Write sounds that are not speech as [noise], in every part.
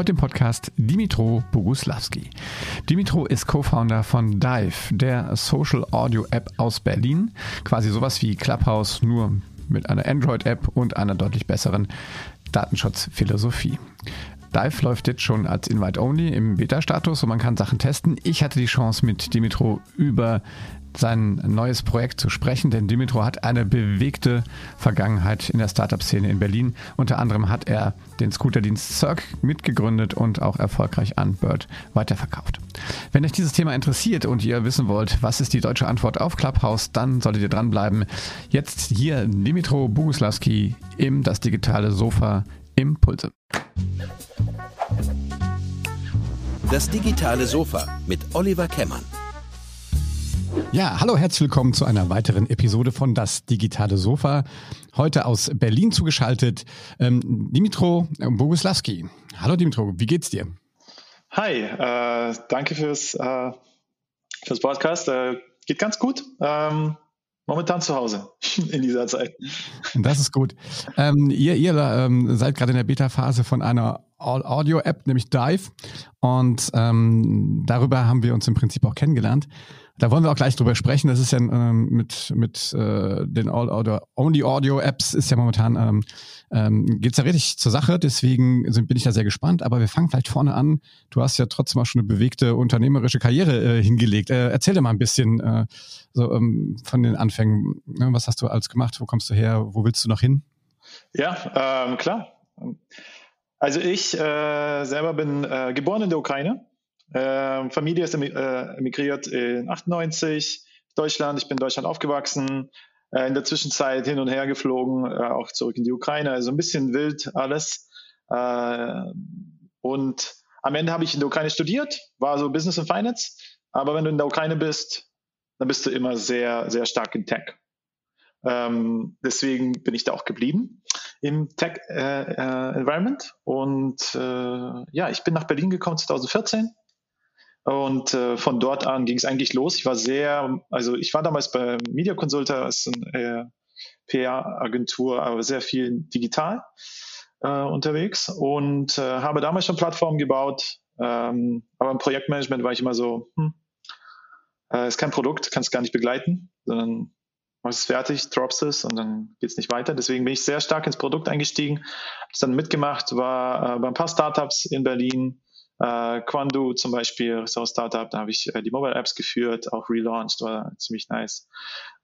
Heute im Podcast Dimitro Boguslavski. Dimitro ist Co-Founder von Dive, der Social Audio App aus Berlin. Quasi sowas wie Clubhouse, nur mit einer Android-App und einer deutlich besseren Datenschutzphilosophie. Dive läuft jetzt schon als Invite-Only im Beta-Status und man kann Sachen testen. Ich hatte die Chance mit Dimitro über sein neues Projekt zu sprechen, denn Dimitro hat eine bewegte Vergangenheit in der Startup-Szene in Berlin. Unter anderem hat er den Scooterdienst Cirque mitgegründet und auch erfolgreich an Bird weiterverkauft. Wenn euch dieses Thema interessiert und ihr wissen wollt, was ist die deutsche Antwort auf Clubhouse, dann solltet ihr dranbleiben. Jetzt hier Dimitro Boguslawski im Das digitale Sofa Impulse. Das digitale Sofa mit Oliver Kemmern. Ja, hallo, herzlich willkommen zu einer weiteren Episode von Das digitale Sofa. Heute aus Berlin zugeschaltet ähm, Dimitro Boguslawski. Hallo Dimitro, wie geht's dir? Hi, äh, danke fürs, äh, fürs Podcast. Äh, geht ganz gut. Ähm, momentan zu Hause [laughs] in dieser Zeit. Das ist gut. Ähm, ihr ihr ähm, seid gerade in der Beta-Phase von einer Audio-App, nämlich Dive. Und ähm, darüber haben wir uns im Prinzip auch kennengelernt. Da wollen wir auch gleich drüber sprechen. Das ist ja ähm, mit, mit äh, den All-Only-Audio-Apps ist ja momentan, ähm, ähm, geht ja richtig zur Sache. Deswegen sind, bin ich da sehr gespannt. Aber wir fangen vielleicht vorne an. Du hast ja trotzdem auch schon eine bewegte unternehmerische Karriere äh, hingelegt. Äh, erzähl dir mal ein bisschen äh, so ähm, von den Anfängen. Ne? Was hast du alles gemacht? Wo kommst du her? Wo willst du noch hin? Ja, ähm, klar. Also ich äh, selber bin äh, geboren in der Ukraine ähm, Familie ist äh, emigriert in 98, Deutschland. Ich bin in Deutschland aufgewachsen. Äh, in der Zwischenzeit hin und her geflogen, äh, auch zurück in die Ukraine. Also ein bisschen wild alles. Äh, und am Ende habe ich in der Ukraine studiert, war so Business and Finance. Aber wenn du in der Ukraine bist, dann bist du immer sehr, sehr stark in Tech. Ähm, deswegen bin ich da auch geblieben im Tech äh, äh. Und äh, ja, ich bin nach Berlin gekommen 2014 und äh, von dort an ging es eigentlich los. Ich war sehr, also ich war damals bei Media Consulta, ist eine äh, PR-Agentur, aber sehr viel digital äh, unterwegs und äh, habe damals schon Plattformen gebaut. Ähm, aber im Projektmanagement war ich immer so, hm, äh, ist kein Produkt, kannst gar nicht begleiten, sondern machst es fertig, drops es und dann geht es nicht weiter. Deswegen bin ich sehr stark ins Produkt eingestiegen, habe dann mitgemacht, war äh, bei ein paar Startups in Berlin, äh, Quandu zum Beispiel, so ein Startup, da habe ich äh, die Mobile Apps geführt, auch relaunched, war ziemlich nice.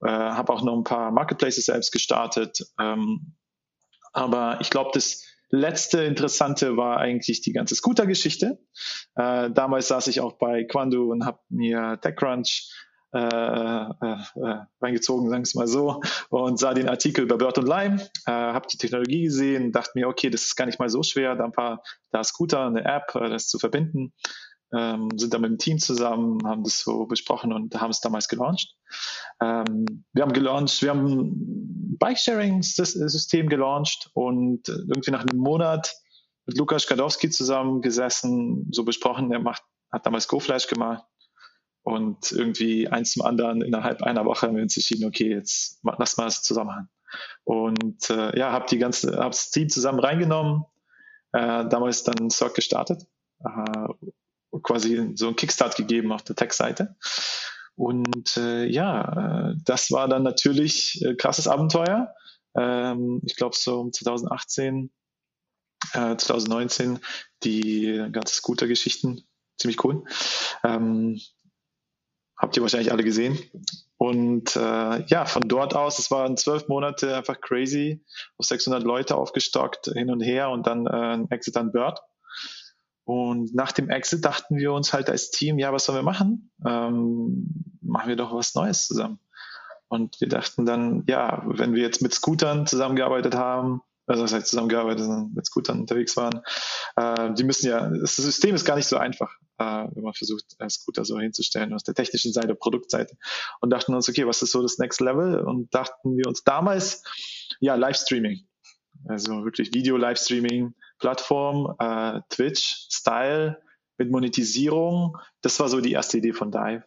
Äh, habe auch noch ein paar Marketplaces Apps gestartet. Ähm, aber ich glaube, das letzte Interessante war eigentlich die ganze Scooter-Geschichte. Äh, damals saß ich auch bei Quandu und habe mir TechCrunch äh, äh, äh, reingezogen, sagen wir es mal so, und sah den Artikel über Bird und Lime, äh, habe die Technologie gesehen, dachte mir, okay, das ist gar nicht mal so schwer, da ein paar, da Scooter, eine App, äh, das zu verbinden. Ähm, sind dann mit dem Team zusammen, haben das so besprochen und haben es damals gelauncht. Ähm, wir haben gelauncht, wir haben Bike-Sharing-System gelauncht und irgendwie nach einem Monat mit Lukas Skadowski zusammengesessen, so besprochen, er macht, hat damals GoFlash gemacht und irgendwie eins zum anderen innerhalb einer Woche haben wir uns entschieden, okay, jetzt lass mal das zusammen. Und äh, ja, habe die ganze, habe das Team zusammen reingenommen, äh, damals dann Cirque gestartet, äh, quasi so einen Kickstart gegeben auf der Tech-Seite. Und äh, ja, äh, das war dann natürlich äh, krasses Abenteuer. Ähm, ich glaube so um 2018, äh, 2019 die ganze Scooter-Geschichten ziemlich cool. Ähm, habt ihr wahrscheinlich alle gesehen. Und äh, ja, von dort aus, es waren zwölf Monate einfach crazy, auf 600 Leute aufgestockt, hin und her und dann äh, ein Exit an Bird. Und nach dem Exit dachten wir uns halt als Team, ja, was sollen wir machen? Ähm, machen wir doch was Neues zusammen. Und wir dachten dann, ja, wenn wir jetzt mit Scootern zusammengearbeitet haben, also das heißt zusammengearbeitet sind, mit Scootern unterwegs waren. Äh, die müssen ja, das System ist gar nicht so einfach, äh, wenn man versucht, äh, Scooter so hinzustellen aus der technischen Seite, Produktseite. Und dachten uns, okay, was ist so das Next Level? Und dachten wir uns damals, ja, Livestreaming. Also wirklich Video-Livestreaming, Plattform, äh, Twitch, Style mit Monetisierung. Das war so die erste Idee von Dive.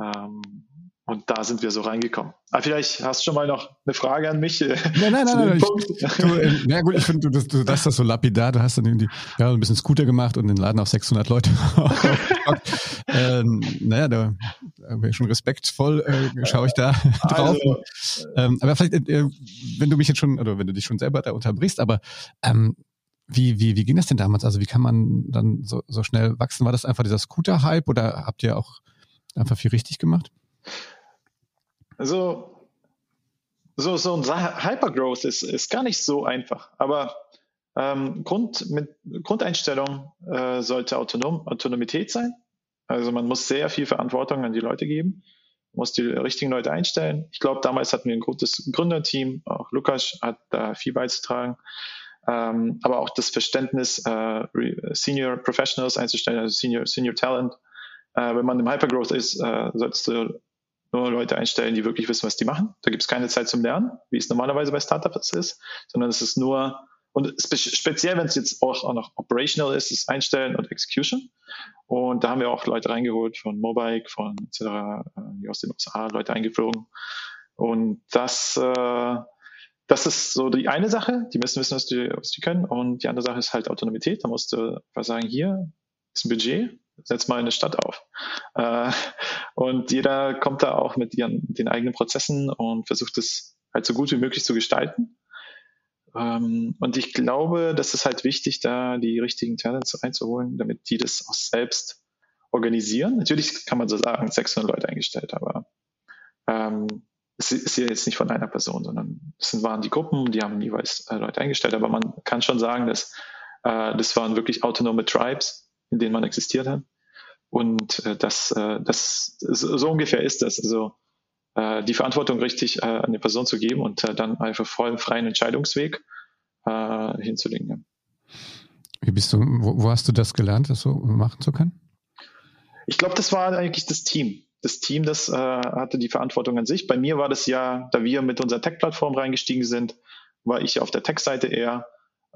Ähm, und da sind wir so reingekommen. Aber ah, vielleicht hast du schon mal noch eine Frage an mich. Nein, nein, nein, nein. Ich, [laughs] du, äh, ja gut, ich finde, du, du, das ist so lapidar. Du hast dann irgendwie ja, ein bisschen Scooter gemacht und den Laden auf 600 Leute. [laughs] ähm, naja, da, da schon respektvoll äh, schaue ich da [laughs] drauf. Also, ähm, aber vielleicht, äh, wenn du mich jetzt schon, oder wenn du dich schon selber da unterbrichst, aber ähm, wie, wie, wie ging das denn damals? Also wie kann man dann so, so schnell wachsen? War das einfach dieser Scooter-Hype oder habt ihr auch einfach viel richtig gemacht? Also, so, so ein Hypergrowth ist, ist gar nicht so einfach. Aber ähm, Grund, mit Grundeinstellung äh, sollte Autonom, Autonomität sein. Also man muss sehr viel Verantwortung an die Leute geben, muss die richtigen Leute einstellen. Ich glaube, damals hatten wir ein gutes Gründerteam, auch Lukas hat da viel beizutragen. Ähm, aber auch das Verständnis, äh, Senior Professionals einzustellen, also Senior, Senior Talent. Äh, wenn man im Hypergrowth ist, äh, solltest du nur Leute einstellen, die wirklich wissen, was die machen. Da gibt es keine Zeit zum Lernen, wie es normalerweise bei Startups ist, sondern es ist nur, und speziell, wenn es jetzt auch, auch noch operational ist, ist Einstellen und Execution. Und da haben wir auch Leute reingeholt von Mobike, von etc., äh, aus den USA, Leute eingeflogen. Und das, äh, das ist so die eine Sache, die müssen wissen, was die, was die können. Und die andere Sache ist halt Autonomität. Da musst du was sagen, hier ist ein Budget, setz mal eine Stadt auf. Äh, und jeder kommt da auch mit ihren, den eigenen Prozessen und versucht es halt so gut wie möglich zu gestalten. Ähm, und ich glaube, das ist halt wichtig, da die richtigen Talents einzuholen, damit die das auch selbst organisieren. Natürlich kann man so sagen, 600 Leute eingestellt, aber ähm, es ist ja jetzt nicht von einer Person, sondern es waren die Gruppen, die haben jeweils äh, Leute eingestellt. Aber man kann schon sagen, dass äh, das waren wirklich autonome Tribes, in denen man existiert hat. Und äh, das, äh, das so ungefähr ist das. Also äh, die Verantwortung richtig äh, an eine Person zu geben und äh, dann einfach voll freien Entscheidungsweg äh, hinzulegen. Ja. Wie bist du, wo, wo, hast du das gelernt, das so machen zu können? Ich glaube, das war eigentlich das Team. Das Team, das äh, hatte die Verantwortung an sich. Bei mir war das ja, da wir mit unserer Tech-Plattform reingestiegen sind, war ich auf der Tech-Seite eher,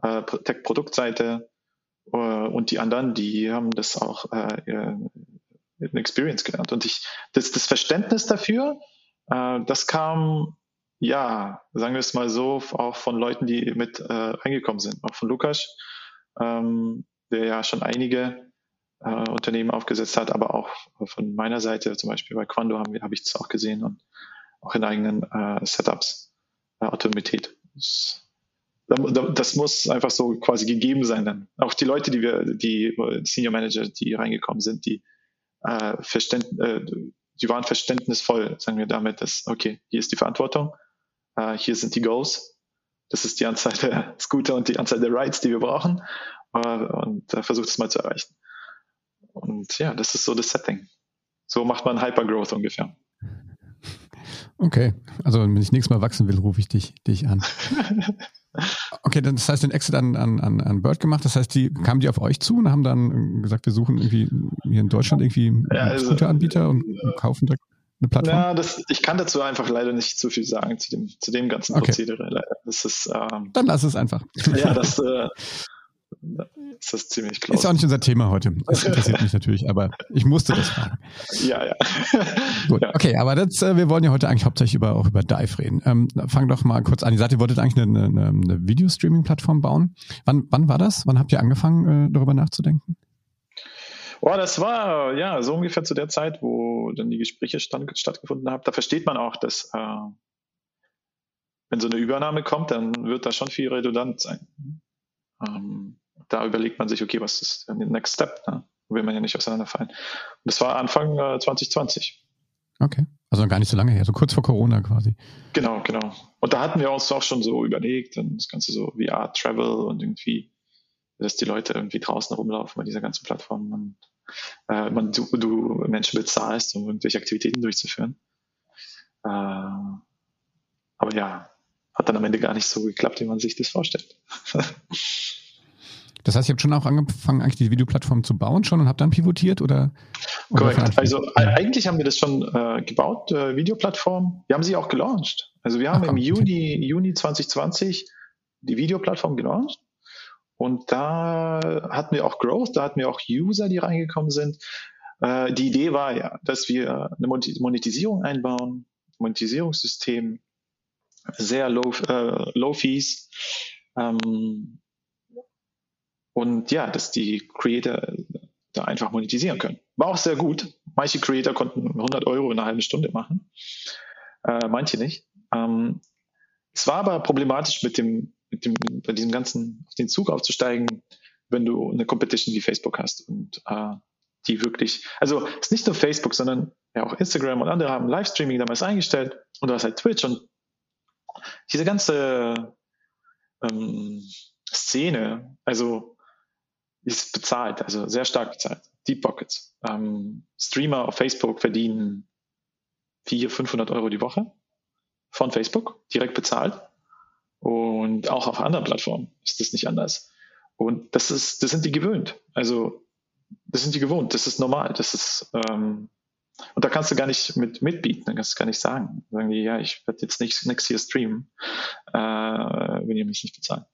äh, Tech-Produktseite und die anderen, die haben das auch äh, in Experience gelernt. Und ich, das, das Verständnis dafür, äh, das kam, ja, sagen wir es mal so, auch von Leuten, die mit äh, reingekommen sind, auch von Lukas, ähm, der ja schon einige äh, Unternehmen aufgesetzt hat, aber auch von meiner Seite, zum Beispiel bei Quando habe hab ich es auch gesehen und auch in eigenen äh, Setups, äh, Autonomität. Das, das muss einfach so quasi gegeben sein dann. Auch die Leute, die wir, die Senior Manager, die reingekommen sind, die äh, Verständ, äh, die waren verständnisvoll, sagen wir damit, dass, okay, hier ist die Verantwortung, äh, hier sind die Goals, das ist die Anzahl der [laughs] Scooter und die Anzahl der Rides, die wir brauchen, äh, und äh, versucht es mal zu erreichen. Und ja, das ist so das Setting. So macht man Hypergrowth ungefähr. Okay, also wenn ich nächstes Mal wachsen will, rufe ich dich, dich an. [laughs] Okay, das heißt, den Exit an, an, an Bird gemacht. Das heißt, die kamen die auf euch zu und haben dann gesagt, wir suchen irgendwie hier in Deutschland irgendwie einen ja, also, Scooter-Anbieter und kaufen direkt eine Plattform? Ja, das, ich kann dazu einfach leider nicht zu viel sagen zu dem, zu dem ganzen okay. Prozedere. Leider. Das ist, ähm, dann lass es einfach. Ja, [laughs] das, äh, ist das ziemlich close. Ist auch nicht unser Thema heute. Das interessiert mich natürlich, aber ich musste das fragen. [laughs] Ja, ja. [laughs] Gut, ja. okay, aber das, äh, wir wollen ja heute eigentlich hauptsächlich über, auch über Dive reden. Ähm, fang doch mal kurz an. Ihr sagt, ihr wolltet eigentlich eine, eine, eine Videostreaming-Plattform bauen. Wann, wann war das? Wann habt ihr angefangen, äh, darüber nachzudenken? Oh, das war ja so ungefähr zu der Zeit, wo dann die Gespräche stand, stattgefunden haben. Da versteht man auch, dass äh, wenn so eine Übernahme kommt, dann wird da schon viel redundant sein. Ähm, da überlegt man sich, okay, was ist der Next Step? Ne? Will man ja nicht auseinanderfallen. Und das war Anfang äh, 2020. Okay. Also gar nicht so lange her, so kurz vor Corona quasi. Genau, genau. Und da hatten wir uns auch schon so überlegt, dann das Ganze so VR Travel und irgendwie, dass die Leute irgendwie draußen rumlaufen bei dieser ganzen Plattform und äh, man, du, du Menschen bezahlst, um irgendwelche Aktivitäten durchzuführen. Äh, aber ja, hat dann am Ende gar nicht so geklappt, wie man sich das vorstellt. [laughs] Das heißt, ihr habt schon auch angefangen, eigentlich die Videoplattform zu bauen schon und habt dann pivotiert oder? Korrekt. Also eigentlich haben wir das schon äh, gebaut, äh, Videoplattform. Wir haben sie auch gelauncht. Also wir haben Ach, im. Juni, Juni 2020 die Videoplattform gelauncht. Und da hatten wir auch Growth, da hatten wir auch User, die reingekommen sind. Äh, die Idee war ja, dass wir eine Monetisierung einbauen, Monetisierungssystem, sehr low, äh, low fees. Ähm, und ja, dass die Creator da einfach monetisieren können. War auch sehr gut. Manche Creator konnten 100 Euro in einer halben Stunde machen, äh, manche nicht. Ähm, es war aber problematisch mit dem, mit dem, bei diesem ganzen, auf den Zug aufzusteigen, wenn du eine Competition wie Facebook hast und äh, die wirklich, also es ist nicht nur Facebook, sondern ja auch Instagram und andere haben Livestreaming damals eingestellt und du hast halt Twitch und diese ganze ähm, Szene, also ist bezahlt, also sehr stark bezahlt. Deep Pockets. Ähm, Streamer auf Facebook verdienen 400, 500 Euro die Woche von Facebook, direkt bezahlt. Und auch auf anderen Plattformen ist das nicht anders. Und das ist, das sind die gewöhnt. Also, das sind die gewohnt. Das ist normal. Das ist, ähm, und da kannst du gar nicht mit mitbieten, dann kannst du gar nicht sagen. Sagen die, ja, ich werde jetzt nicht nichts hier streamen, äh, wenn ihr mich nicht bezahlt.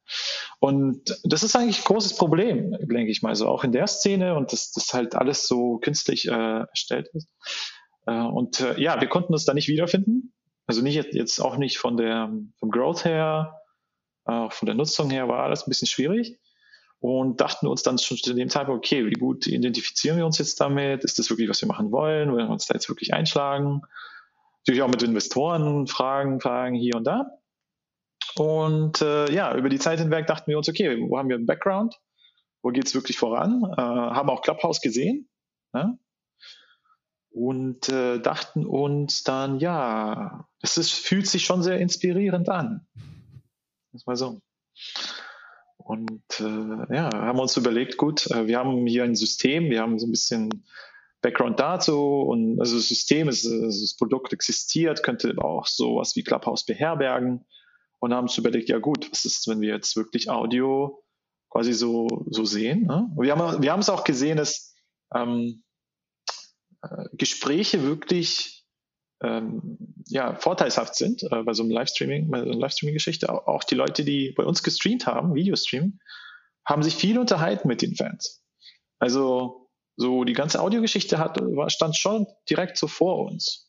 Und das ist eigentlich ein großes Problem, denke ich mal, so auch in der Szene und dass das halt alles so künstlich äh, erstellt ist. Äh, und äh, ja, wir konnten uns da nicht wiederfinden. Also nicht jetzt auch nicht von der vom Growth her, auch von der Nutzung her war alles ein bisschen schwierig und dachten uns dann schon zu dem Zeitpunkt, okay, wie gut identifizieren wir uns jetzt damit? Ist das wirklich, was wir machen wollen? Wollen wir uns da jetzt wirklich einschlagen? Natürlich auch mit Investoren fragen, fragen hier und da. Und äh, ja, über die Zeit hinweg dachten wir uns, okay, wo haben wir einen Background? Wo geht's wirklich voran? Äh, haben auch Clubhouse gesehen. Ne? Und äh, dachten uns dann, ja, es ist, fühlt sich schon sehr inspirierend an. Das mal so. Und äh, ja, haben uns überlegt, gut, äh, wir haben hier ein System, wir haben so ein bisschen Background dazu und also das System ist, also das Produkt existiert, könnte auch sowas wie Clubhouse beherbergen und haben uns überlegt, ja gut, was ist, wenn wir jetzt wirklich Audio quasi so, so sehen? Ne? wir haben, wir es auch gesehen, dass ähm, äh, Gespräche wirklich ähm, ja, vorteilshaft sind äh, bei so einem Livestreaming, bei so einer Livestreaming-Geschichte. Auch die Leute, die bei uns gestreamt haben, Videostream, haben sich viel unterhalten mit den Fans. Also so die ganze Audiogeschichte hat, stand schon direkt so vor uns.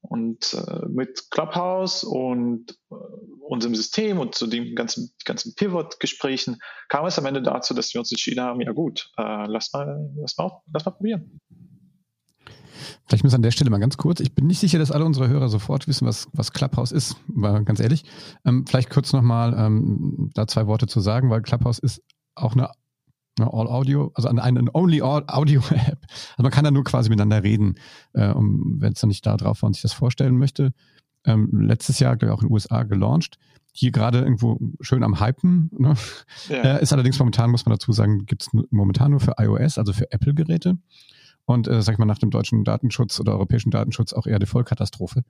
Und äh, mit Clubhouse und äh, unserem System und zu den ganzen, ganzen Pivot-Gesprächen kam es am Ende dazu, dass wir uns entschieden haben, ja gut, äh, lass, mal, lass, mal, lass mal probieren. Vielleicht muss an der Stelle mal ganz kurz, ich bin nicht sicher, dass alle unsere Hörer sofort wissen, was, was Clubhouse ist, war ganz ehrlich. Ähm, vielleicht kurz nochmal ähm, da zwei Worte zu sagen, weil Clubhouse ist auch eine, eine All-Audio, also eine, eine Only-Audio-App. [laughs] Also man kann da nur quasi miteinander reden, äh, um, wenn es dann nicht da drauf war und sich das vorstellen möchte. Ähm, letztes Jahr, glaube ich, auch in den USA gelauncht. Hier gerade irgendwo schön am Hypen. Ne? Ja. Äh, ist allerdings momentan, muss man dazu sagen, gibt es momentan nur für iOS, also für Apple-Geräte und, äh, sag ich mal, nach dem deutschen Datenschutz oder europäischen Datenschutz auch eher die Vollkatastrophe.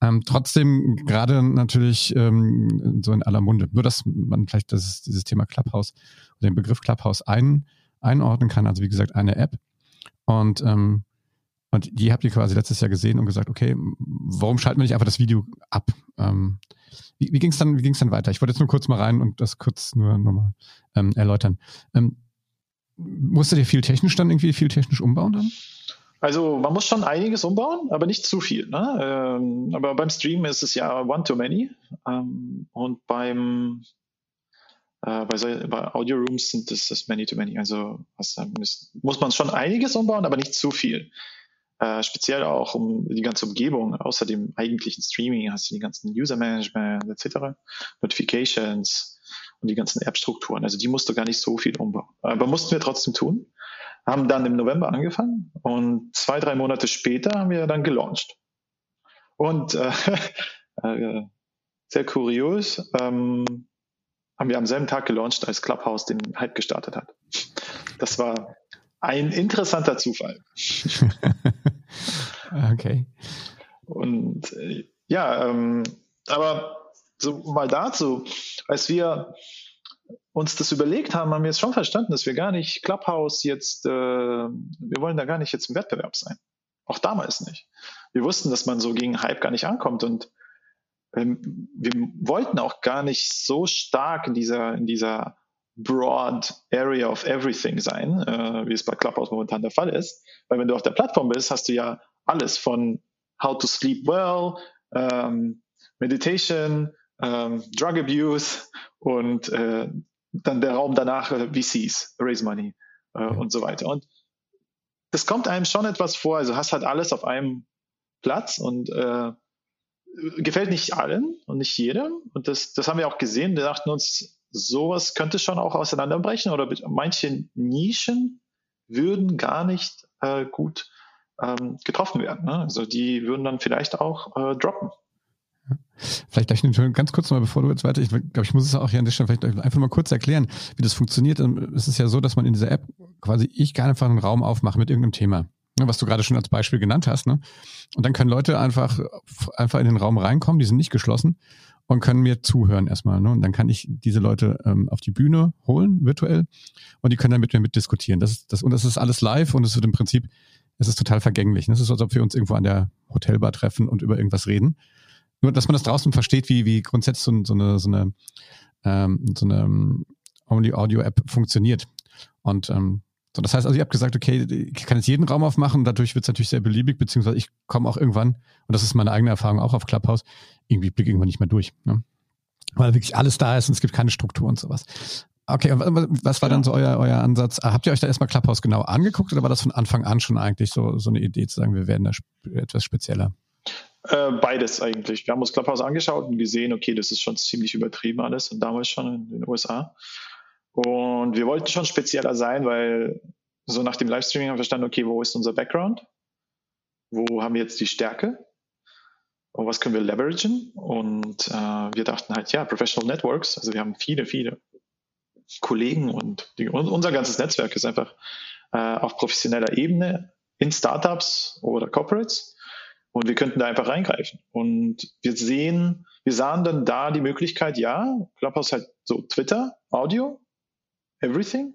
Ähm, trotzdem gerade natürlich ähm, so in aller Munde. Nur, dass man vielleicht das, dieses Thema Clubhouse den Begriff Clubhouse ein, einordnen kann. Also wie gesagt, eine App. Und, ähm, und die habt ihr quasi letztes Jahr gesehen und gesagt, okay, warum schalten wir nicht einfach das Video ab? Ähm, wie wie ging es dann, dann weiter? Ich wollte jetzt nur kurz mal rein und das kurz nur nochmal ähm, erläutern. Ähm, Musstet ihr viel technisch dann irgendwie viel technisch umbauen dann? Also man muss schon einiges umbauen, aber nicht zu viel. Ne? Ähm, aber beim Stream ist es ja One-to-Many ähm, und beim äh, bei, bei Audio Rooms sind das, das Many-to-Many. Also was, muss, muss man schon einiges umbauen, aber nicht zu viel. Äh, speziell auch um die ganze Umgebung, außer dem eigentlichen Streaming hast du die ganzen User Management etc., Notifications, und die ganzen App-Strukturen. Also die musste gar nicht so viel umbauen. Aber mussten wir trotzdem tun. Haben dann im November angefangen und zwei, drei Monate später haben wir dann gelauncht. Und äh, [laughs] äh, sehr kurios, ähm, haben wir am selben Tag gelauncht, als Clubhouse den Hype gestartet hat. Das war ein interessanter Zufall. [laughs] okay. Und äh, ja, ähm, aber so mal dazu, als wir uns das überlegt haben, haben wir jetzt schon verstanden, dass wir gar nicht Clubhouse jetzt, äh, wir wollen da gar nicht jetzt im Wettbewerb sein. Auch damals nicht. Wir wussten, dass man so gegen Hype gar nicht ankommt und ähm, wir wollten auch gar nicht so stark in dieser, in dieser broad area of everything sein, äh, wie es bei Clubhouse momentan der Fall ist. Weil wenn du auf der Plattform bist, hast du ja alles von how to sleep well, ähm, Meditation, ähm, Drug Abuse und äh, dann der Raum danach äh, VCs, Raise Money äh, und so weiter. Und das kommt einem schon etwas vor. Also hast halt alles auf einem Platz und äh, gefällt nicht allen und nicht jedem. Und das, das haben wir auch gesehen. Wir dachten uns, sowas könnte schon auch auseinanderbrechen oder manche Nischen würden gar nicht äh, gut ähm, getroffen werden. Ne? Also die würden dann vielleicht auch äh, droppen. Vielleicht gleich ganz kurz mal, bevor du jetzt weiter, ich glaube, ich muss es auch hier an der Stelle vielleicht einfach mal kurz erklären, wie das funktioniert. Ähm, es ist ja so, dass man in dieser App quasi, ich kann einfach einen Raum aufmachen mit irgendeinem Thema, ne, was du gerade schon als Beispiel genannt hast. Ne? Und dann können Leute einfach, einfach in den Raum reinkommen, die sind nicht geschlossen und können mir zuhören erstmal. Ne? Und dann kann ich diese Leute ähm, auf die Bühne holen, virtuell, und die können dann mit mir mitdiskutieren. Das ist, das, und das ist alles live und es wird im Prinzip, es ist total vergänglich. Es ist, als ob wir uns irgendwo an der Hotelbar treffen und über irgendwas reden. Nur, dass man das draußen versteht, wie, wie grundsätzlich so, so eine, so eine, ähm, so eine ähm, Only-Audio-App funktioniert. Und ähm, so, das heißt also, ihr habt gesagt, okay, ich kann jetzt jeden Raum aufmachen, dadurch wird es natürlich sehr beliebig, beziehungsweise ich komme auch irgendwann, und das ist meine eigene Erfahrung auch auf Clubhouse, irgendwie blicke irgendwann nicht mehr durch. Ne? Weil wirklich alles da ist und es gibt keine Struktur und sowas. Okay, was war dann so euer, euer Ansatz? Habt ihr euch da erstmal Clubhouse genau angeguckt oder war das von Anfang an schon eigentlich so, so eine Idee zu sagen, wir werden da etwas spezieller? Äh, beides eigentlich. Wir haben uns Clubhouse angeschaut und gesehen, okay, das ist schon ziemlich übertrieben alles und damals schon in den USA. Und wir wollten schon spezieller sein, weil so nach dem Livestreaming haben wir verstanden, okay, wo ist unser Background? Wo haben wir jetzt die Stärke? Und was können wir leveragen? Und äh, wir dachten halt, ja, Professional Networks, also wir haben viele, viele Kollegen und, die, unser ganzes Netzwerk ist einfach äh, auf professioneller Ebene in Startups oder Corporates und wir könnten da einfach reingreifen. Und wir sehen, wir sahen dann da die Möglichkeit, ja, Clubhouse halt so Twitter, Audio, everything.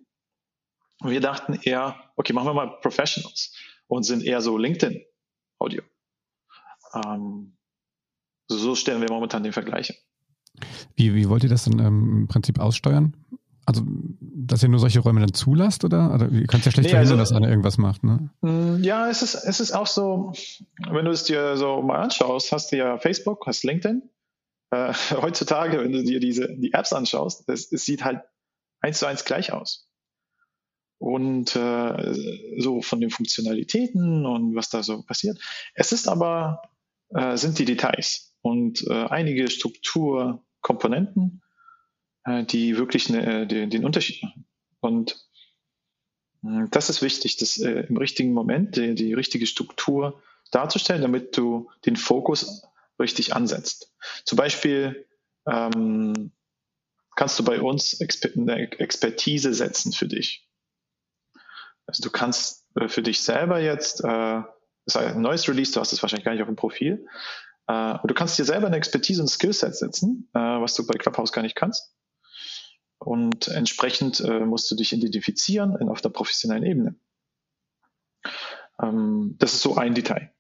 Und wir dachten eher, okay, machen wir mal Professionals und sind eher so LinkedIn Audio. Ähm, so stellen wir momentan den Vergleich. Wie, wie wollt ihr das dann ähm, im Prinzip aussteuern? Also, dass ihr nur solche Räume dann zulasst oder? oder ihr könnt ja schlecht nee, verhindern, also, dass einer irgendwas macht, ne? Ja, es ist, es ist auch so, wenn du es dir so mal anschaust, hast du ja Facebook, hast LinkedIn. Äh, [laughs] heutzutage, wenn du dir diese, die Apps anschaust, es, es sieht halt eins zu eins gleich aus. Und äh, so von den Funktionalitäten und was da so passiert. Es ist aber, äh, sind die Details und äh, einige Strukturkomponenten, äh, die wirklich ne, den, den, Unterschied machen. Und das ist wichtig, das äh, im richtigen Moment die, die richtige Struktur darzustellen, damit du den Fokus richtig ansetzt. Zum Beispiel ähm, kannst du bei uns eine Expertise setzen für dich. Also du kannst für dich selber jetzt, äh, das ist ein neues Release, du hast es wahrscheinlich gar nicht auf dem Profil, äh, du kannst dir selber eine Expertise und Skillset setzen, äh, was du bei Clubhouse gar nicht kannst. Und entsprechend äh, musst du dich identifizieren in, auf der professionellen Ebene. Ähm, das ist so ein Detail.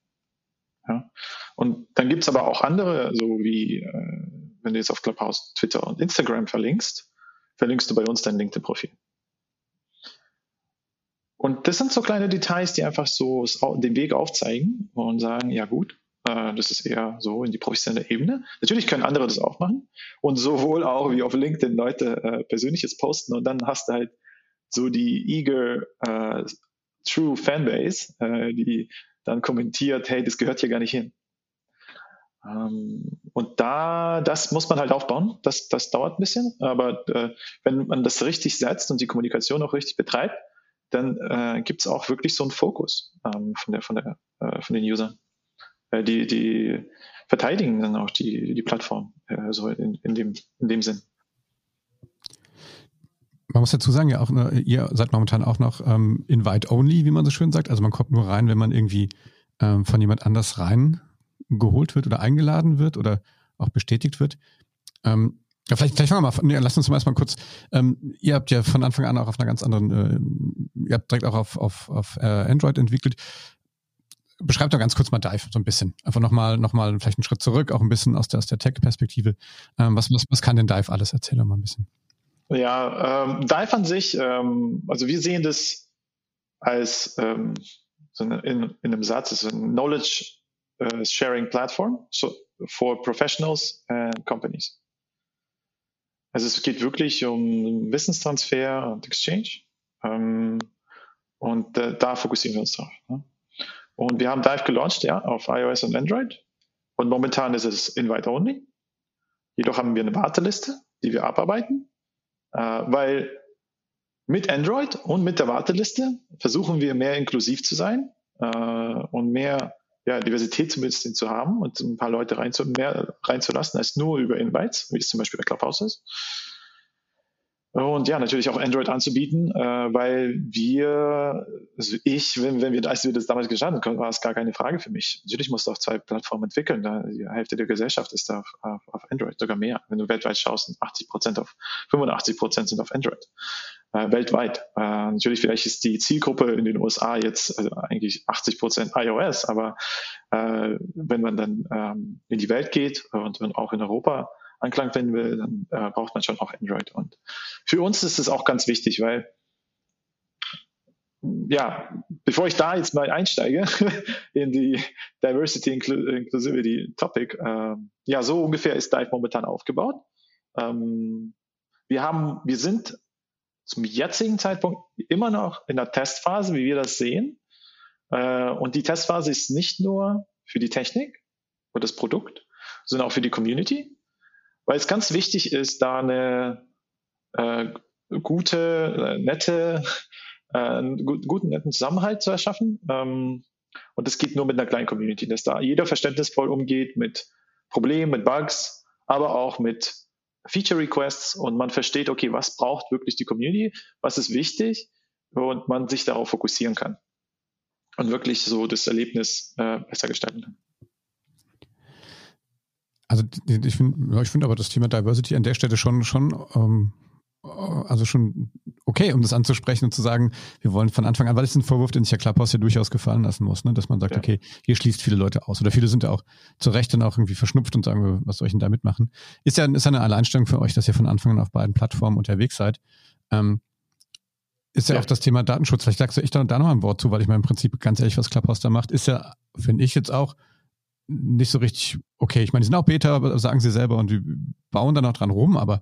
Ja. Und dann gibt's aber auch andere, so wie äh, wenn du jetzt auf Clubhouse, Twitter und Instagram verlinkst, verlinkst du bei uns dein LinkedIn-Profil. Und das sind so kleine Details, die einfach so den Weg aufzeigen und sagen, ja gut, äh, das ist eher so in die professionelle Ebene. Natürlich können andere das auch machen und sowohl auch wie auf LinkedIn Leute äh, Persönliches posten und dann hast du halt so die eager äh, True Fanbase, äh, die dann kommentiert, hey, das gehört hier gar nicht hin. Ähm, und da, das muss man halt aufbauen. Das, das dauert ein bisschen, aber äh, wenn man das richtig setzt und die Kommunikation auch richtig betreibt, dann äh, gibt es auch wirklich so einen Fokus ähm, von der, von der, äh, von den Usern. Äh, die, die verteidigen dann auch die, die Plattform, äh, so in, in, dem, in dem Sinn. Man muss dazu sagen, ja auch, ne, ihr seid momentan auch noch ähm, Invite-Only, wie man so schön sagt. Also man kommt nur rein, wenn man irgendwie ähm, von jemand anders rein geholt wird oder eingeladen wird oder auch bestätigt wird. Ähm, ja, vielleicht, vielleicht fangen wir mal, nee, lass uns mal erstmal kurz, ähm, ihr habt ja von Anfang an auch auf einer ganz anderen, äh, ihr habt direkt auch auf, auf, auf äh, Android entwickelt beschreib doch ganz kurz mal Dive so ein bisschen. Einfach nochmal, noch mal vielleicht einen Schritt zurück, auch ein bisschen aus der, aus der Tech-Perspektive. Ähm, was, was, was kann denn Dive alles? Erzähl doch mal ein bisschen. Ja, ähm, Dive an sich, ähm, also wir sehen das als ähm, so eine, in, in einem Satz, ist ein Knowledge uh, Sharing Platform so, for Professionals and Companies. Also es geht wirklich um Wissenstransfer und Exchange. Ähm, und äh, da fokussieren wir uns drauf. Ne? Und wir haben Dive gelauncht, ja, auf iOS und Android. Und momentan ist es Invite Only. Jedoch haben wir eine Warteliste, die wir abarbeiten, äh, weil mit Android und mit der Warteliste versuchen wir mehr inklusiv zu sein äh, und mehr ja, Diversität zumindest zu haben und ein paar Leute rein zu, mehr reinzulassen als nur über Invites, wie es zum Beispiel bei Clubhouse ist. Und ja, natürlich auch Android anzubieten, äh, weil wir, also ich, wenn, wenn wir, als wir das damals gestartet haben, war es gar keine Frage für mich. Natürlich musst du auf zwei Plattformen entwickeln. Da, die Hälfte der Gesellschaft ist auf, auf, auf Android, sogar mehr. Wenn du weltweit schaust, sind 80 Prozent auf, 85 Prozent sind auf Android. Äh, weltweit. Äh, natürlich, vielleicht ist die Zielgruppe in den USA jetzt also eigentlich 80 Prozent iOS, aber äh, wenn man dann ähm, in die Welt geht und auch in Europa, Anklang finden will, dann äh, braucht man schon auch Android. Und für uns ist es auch ganz wichtig, weil ja, bevor ich da jetzt mal einsteige [laughs] in die Diversity Inclusivity Topic, äh, ja, so ungefähr ist Dive momentan aufgebaut. Ähm, wir haben, wir sind zum jetzigen Zeitpunkt immer noch in der Testphase, wie wir das sehen. Äh, und die Testphase ist nicht nur für die Technik oder das Produkt, sondern auch für die Community weil es ganz wichtig ist, da eine äh, gute, äh, nette, äh, einen guten, netten Zusammenhalt zu erschaffen. Ähm, und das geht nur mit einer kleinen Community, dass da jeder verständnisvoll umgeht mit Problemen, mit Bugs, aber auch mit Feature Requests und man versteht, okay, was braucht wirklich die Community, was ist wichtig und man sich darauf fokussieren kann und wirklich so das Erlebnis äh, besser gestalten kann. Also ich finde ich finde aber das Thema Diversity an der Stelle schon, schon ähm, also schon okay, um das anzusprechen und zu sagen, wir wollen von Anfang an, weil es ein Vorwurf, den sich ja Clubhouse ja durchaus gefallen lassen muss, ne? dass man sagt, ja. okay, hier schließt viele Leute aus. Oder viele sind ja auch zu Recht dann auch irgendwie verschnupft und sagen, was soll ich denn da mitmachen? Ist ja, ist ja eine Alleinstellung für euch, dass ihr von Anfang an auf beiden Plattformen unterwegs seid. Ähm, ist ja, ja, auch das Thema Datenschutz. Vielleicht sagst du ich da, da noch ein Wort zu, weil ich mir im Prinzip ganz ehrlich, was Clubhouse da macht, ist ja, finde ich jetzt auch, nicht so richtig okay. Ich meine, die sind auch Beta, sagen sie selber, und die bauen dann auch dran rum, aber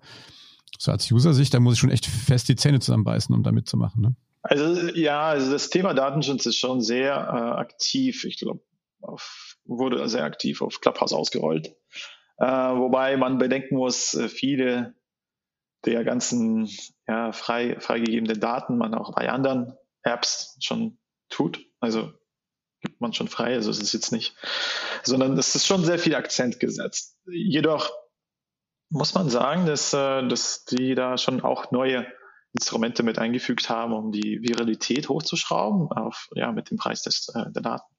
so als User-Sicht, da muss ich schon echt fest die Zähne zusammenbeißen, um da mitzumachen. Ne? Also ja, also das Thema Datenschutz ist schon sehr äh, aktiv. Ich glaube, wurde sehr aktiv auf Clubhouse ausgerollt. Äh, wobei man bedenken muss, äh, viele der ganzen ja, frei, freigegebenen Daten man auch bei anderen Apps schon tut. Also gibt man schon frei, also es ist jetzt nicht, sondern es ist schon sehr viel Akzent gesetzt. Jedoch muss man sagen, dass, äh, dass die da schon auch neue Instrumente mit eingefügt haben, um die Viralität hochzuschrauben, auf, ja, mit dem Preis des, äh, der Daten.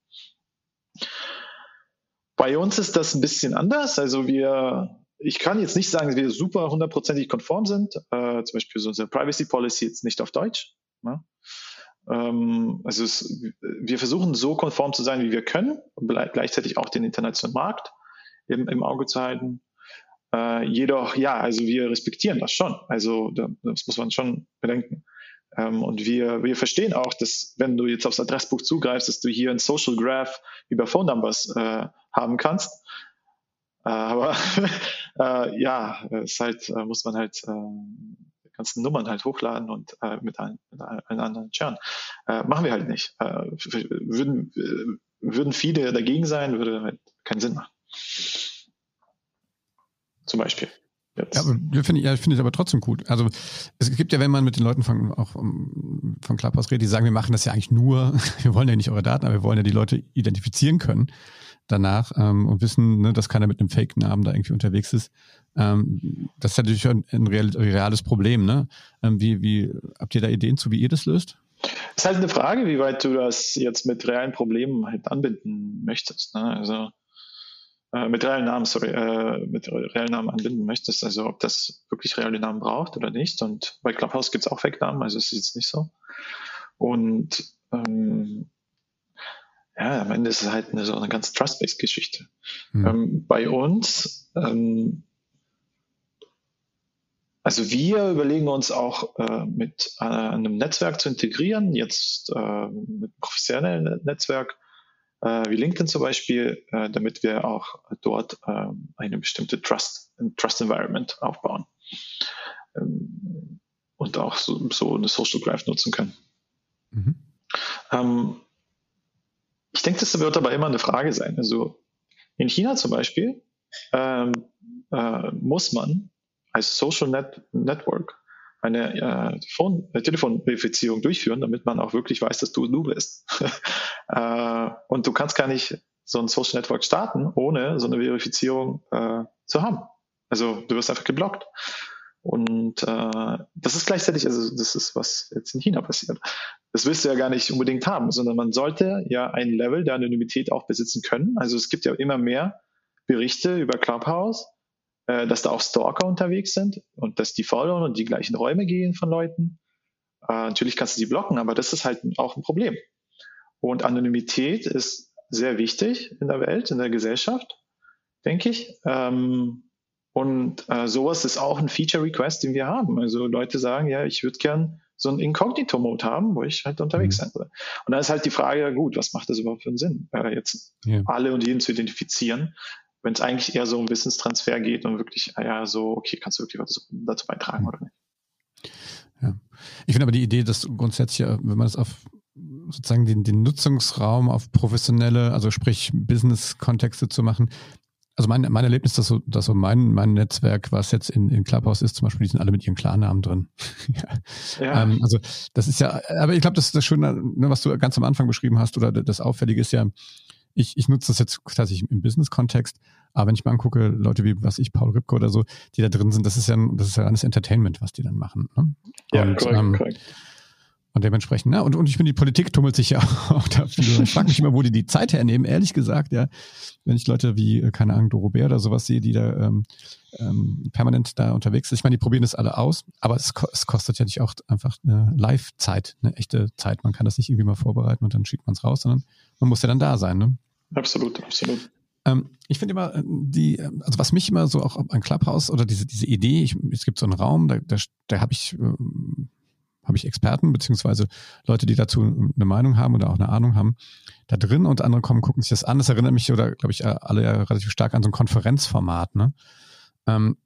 Bei uns ist das ein bisschen anders. Also wir, ich kann jetzt nicht sagen, dass wir super hundertprozentig konform sind. Äh, zum Beispiel so unsere Privacy Policy jetzt nicht auf Deutsch. Ne? Ähm, also es, wir versuchen so konform zu sein, wie wir können, gleichzeitig auch den internationalen Markt im, im Auge zu halten. Äh, jedoch, ja, also wir respektieren das schon. Also das muss man schon bedenken. Ähm, und wir, wir verstehen auch, dass wenn du jetzt aufs Adressbuch zugreifst, dass du hier ein Social Graph über Phone Numbers äh, haben kannst. Äh, aber [laughs] äh, ja, es halt, äh, muss man halt äh, ganzen Nummern halt hochladen und äh, mit, ein, einem anderen churn. Äh, machen wir halt nicht. Äh, würden, äh, würden viele dagegen sein, würde halt keinen Sinn machen. Zum Beispiel. Jetzt. Ja, finde ich, ja, finde ich aber trotzdem gut. Also es gibt ja, wenn man mit den Leuten von, auch von Clubhouse redet, die sagen, wir machen das ja eigentlich nur, [laughs] wir wollen ja nicht eure Daten, aber wir wollen ja die Leute identifizieren können danach ähm, und wissen, ne, dass keiner mit einem Fake-Namen da irgendwie unterwegs ist. Ähm, das ist natürlich ein, ein reales Problem. Ne? Ähm, wie, wie habt ihr da Ideen zu, wie ihr das löst? Das ist halt eine Frage, wie weit du das jetzt mit realen Problemen halt anbinden möchtest. Ne? Also äh, mit realen Namen, sorry, äh, mit realen Namen anbinden möchtest. Also ob das wirklich reale Namen braucht oder nicht. Und bei Clubhouse gibt es auch Fake-Namen, also es ist jetzt nicht so. Und ähm, ja, am Ende ist es halt eine, so eine ganz trust-based Geschichte. Mhm. Ähm, bei uns, ähm, also wir überlegen uns auch äh, mit äh, einem Netzwerk zu integrieren, jetzt äh, mit einem professionellen Netzwerk äh, wie LinkedIn zum Beispiel, äh, damit wir auch dort äh, eine bestimmte Trust, ein Trust Environment aufbauen ähm, und auch so, so, eine Social Graph nutzen können. Mhm. Ich denke, das wird aber immer eine Frage sein. Also in China zum Beispiel ähm, äh, muss man als Social Net Network eine äh, Telefonverifizierung durchführen, damit man auch wirklich weiß, dass du du bist. [laughs] äh, und du kannst gar nicht so ein Social Network starten, ohne so eine Verifizierung äh, zu haben. Also du wirst einfach geblockt. Und äh, das ist gleichzeitig, also das ist, was jetzt in China passiert. Das willst du ja gar nicht unbedingt haben, sondern man sollte ja ein Level der Anonymität auch besitzen können. Also es gibt ja immer mehr Berichte über Clubhouse, äh, dass da auch Stalker unterwegs sind und dass die followen und die gleichen Räume gehen von Leuten. Äh, natürlich kannst du sie blocken, aber das ist halt auch ein Problem. Und Anonymität ist sehr wichtig in der Welt, in der Gesellschaft, denke ich. Ähm, und äh, sowas ist auch ein Feature-Request, den wir haben. Also Leute sagen, ja, ich würde gern so ein Incognito-Mode haben, wo ich halt unterwegs mhm. sein soll. Und dann ist halt die Frage, gut, was macht das überhaupt für einen Sinn, äh, jetzt yeah. alle und jeden zu identifizieren, wenn es eigentlich eher so um Wissenstransfer geht und wirklich, ah ja, so, okay, kannst du wirklich was dazu beitragen oder nicht? Ja. Ich finde aber die Idee, dass grundsätzlich, wenn man das auf sozusagen den, den Nutzungsraum auf professionelle, also sprich Business-Kontexte zu machen, also mein, mein Erlebnis, dass so, dass so mein, mein Netzwerk, was jetzt in, in Clubhouse ist, zum Beispiel, die sind alle mit ihren Klarnamen drin. [laughs] ja. ja. Ähm, also das ist ja, aber ich glaube, das ist das Schöne, ne, was du ganz am Anfang beschrieben hast, oder das Auffällige ist ja, ich, ich nutze das jetzt tatsächlich im Business-Kontext, aber wenn ich mal angucke, Leute wie, was ich, Paul Ripke oder so, die da drin sind, das ist ja, das ist ja alles Entertainment, was die dann machen. Ne? Ja, und, korrekt, ähm, korrekt. Und dementsprechend, ne, und, und ich finde, die Politik tummelt sich ja [laughs] auch da viel. Ich frage mich immer, wo die die Zeit hernehmen, ehrlich gesagt, ja. Wenn ich Leute wie, äh, keine Ahnung, Doro Bär oder sowas sehe, die da ähm, ähm, permanent da unterwegs sind. Ich meine, die probieren das alle aus, aber es, es kostet ja nicht auch einfach eine Live-Zeit, eine echte Zeit. Man kann das nicht irgendwie mal vorbereiten und dann schickt man es raus, sondern man muss ja dann da sein, ne? Absolut, absolut. Ähm, ich finde immer äh, die, äh, also was mich immer so auch an Clubhouse oder diese, diese Idee, ich, es gibt so einen Raum, da, da, da habe ich, äh, habe ich Experten, beziehungsweise Leute, die dazu eine Meinung haben oder auch eine Ahnung haben, da drin und andere kommen, gucken sich das an. Das erinnert mich, oder glaube ich, alle ja relativ stark an so ein Konferenzformat, ne? Ähm,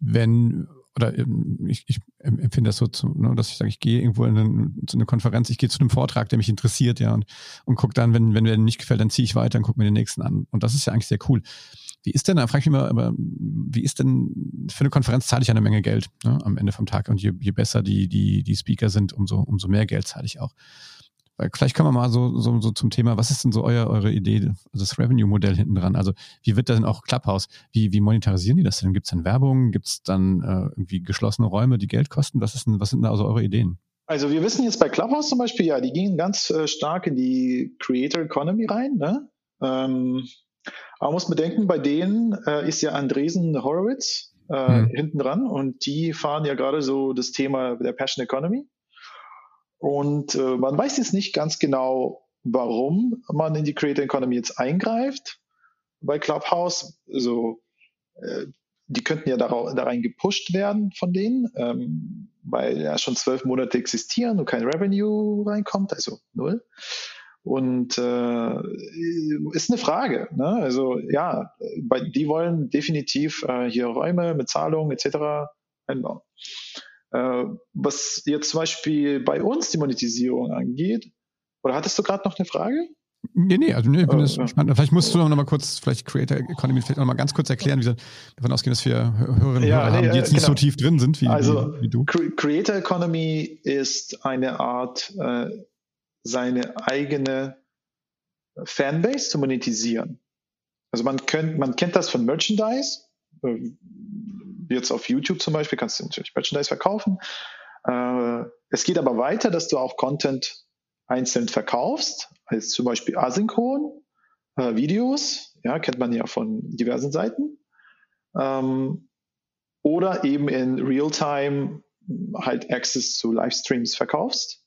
wenn oder ähm, ich, ich empfinde das so, zu, ne, dass ich sage, ich gehe irgendwo in eine, zu einer Konferenz, ich gehe zu einem Vortrag, der mich interessiert, ja, und, und gucke dann, wenn, wenn mir nicht gefällt, dann ziehe ich weiter und gucke mir den nächsten an. Und das ist ja eigentlich sehr cool. Wie ist denn, da frage ich mich mal, aber wie ist denn, für eine Konferenz zahle ich eine Menge Geld ne, am Ende vom Tag und je, je besser die, die, die Speaker sind, umso, umso mehr Geld zahle ich auch. Vielleicht kommen wir mal so, so, so zum Thema, was ist denn so euer, eure Idee, das Revenue-Modell hinten dran? Also wie wird denn auch Clubhouse? Wie, wie monetarisieren die das denn? Gibt es dann Werbung? Gibt es dann äh, irgendwie geschlossene Räume, die Geld kosten? Was, ist denn, was sind da also eure Ideen? Also wir wissen jetzt bei Clubhouse zum Beispiel, ja, die gehen ganz äh, stark in die Creator Economy rein. Ne? Ähm, aber man muss bedenken, bei denen äh, ist ja Andresen Horowitz äh, hm. hinten dran und die fahren ja gerade so das Thema der Passion Economy. Und äh, man weiß jetzt nicht ganz genau, warum man in die Creator Economy jetzt eingreift bei Clubhouse. Also äh, die könnten ja da, da rein gepusht werden von denen, ähm, weil ja schon zwölf Monate existieren und kein Revenue reinkommt, also null. Und äh, ist eine Frage. Ne? Also ja, bei, die wollen definitiv äh, hier Räume mit Zahlungen etc. einbauen. Äh, was jetzt zum Beispiel bei uns die Monetisierung angeht, oder hattest du gerade noch eine Frage? Nee, nee, also nee, ich bin oh, ja. spannend. Vielleicht musst du noch mal kurz, vielleicht Creator Economy, vielleicht noch mal ganz kurz erklären, wie wir davon ausgehen, dass wir Hörerinnen und ja, Hörer nee, haben, die jetzt genau. nicht so tief drin sind wie, also, wie, wie du. Creator Economy ist eine Art, äh, seine eigene Fanbase zu monetisieren. Also man, könnt, man kennt das von Merchandise. Äh, jetzt auf YouTube zum Beispiel kannst du natürlich Merchandise verkaufen. Äh, es geht aber weiter, dass du auch Content einzeln verkaufst, als zum Beispiel asynchron äh, Videos, ja, kennt man ja von diversen Seiten. Ähm, oder eben in Realtime halt Access zu Livestreams verkaufst,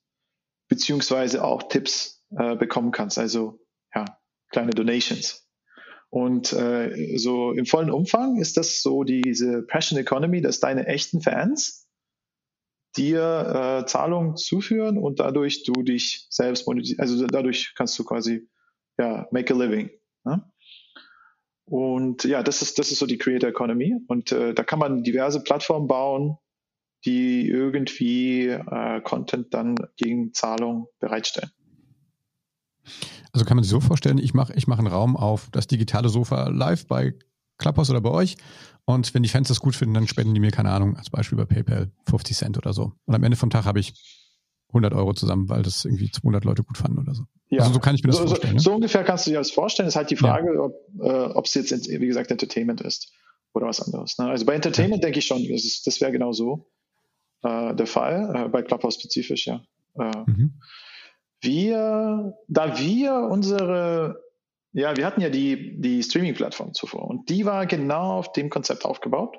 beziehungsweise auch Tipps äh, bekommen kannst, also ja, kleine Donations. Und äh, so im vollen Umfang ist das so diese Passion Economy, dass deine echten Fans dir äh, Zahlungen zuführen und dadurch du dich selbst monetisierst. Also dadurch kannst du quasi ja make a living. Ne? Und ja, das ist das ist so die Creator Economy und äh, da kann man diverse Plattformen bauen, die irgendwie äh, Content dann gegen Zahlung bereitstellen. Also kann man sich so vorstellen, ich mache ich mach einen Raum auf das digitale Sofa live bei Clubhouse oder bei euch und wenn die Fans das gut finden, dann spenden die mir, keine Ahnung, als Beispiel bei PayPal 50 Cent oder so. Und am Ende vom Tag habe ich 100 Euro zusammen, weil das irgendwie 200 Leute gut fanden oder so. Ja. Also so kann ich mir das so, vorstellen. So, ne? so, ungefähr kannst du dir das vorstellen. Es ist halt die Frage, ja. ob es äh, jetzt, wie gesagt, Entertainment ist oder was anderes. Ne? Also bei Entertainment ja. denke ich schon, das, das wäre genau so äh, der Fall, äh, bei Clubhouse spezifisch, ja. Äh, mhm. Wir, da wir unsere, ja, wir hatten ja die, die Streaming-Plattform zuvor und die war genau auf dem Konzept aufgebaut.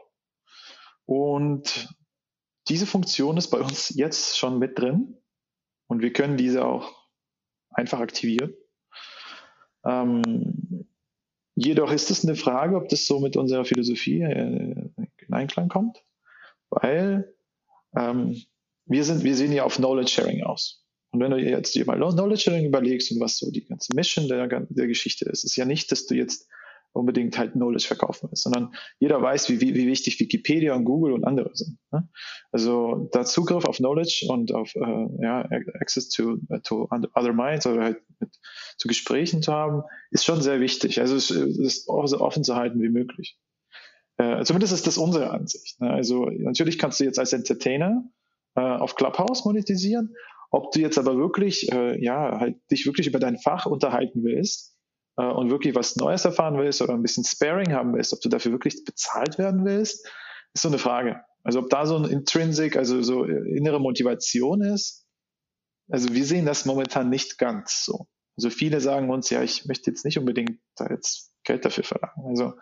Und diese Funktion ist bei uns jetzt schon mit drin und wir können diese auch einfach aktivieren. Ähm, jedoch ist es eine Frage, ob das so mit unserer Philosophie äh, in Einklang kommt, weil ähm, wir, sind, wir sehen ja auf Knowledge Sharing aus. Und wenn du jetzt dir mal Knowledge Sharing überlegst und was so die ganze Mission der, der Geschichte ist, ist ja nicht, dass du jetzt unbedingt halt Knowledge verkaufen willst, sondern jeder weiß, wie, wie, wie wichtig Wikipedia und Google und andere sind. Ne? Also der Zugriff auf Knowledge und auf äh, ja, Access to, to other minds oder halt mit, zu Gesprächen zu haben, ist schon sehr wichtig. Also es ist auch so offen zu halten wie möglich. Äh, zumindest ist das unsere Ansicht. Ne? Also natürlich kannst du jetzt als Entertainer äh, auf Clubhouse monetisieren. Ob du jetzt aber wirklich, äh, ja, halt dich wirklich über dein Fach unterhalten willst äh, und wirklich was Neues erfahren willst oder ein bisschen Sparing haben willst, ob du dafür wirklich bezahlt werden willst, ist so eine Frage. Also ob da so ein Intrinsic, also so innere Motivation ist. Also wir sehen das momentan nicht ganz so. Also viele sagen uns, ja, ich möchte jetzt nicht unbedingt da jetzt Geld dafür verlangen. Also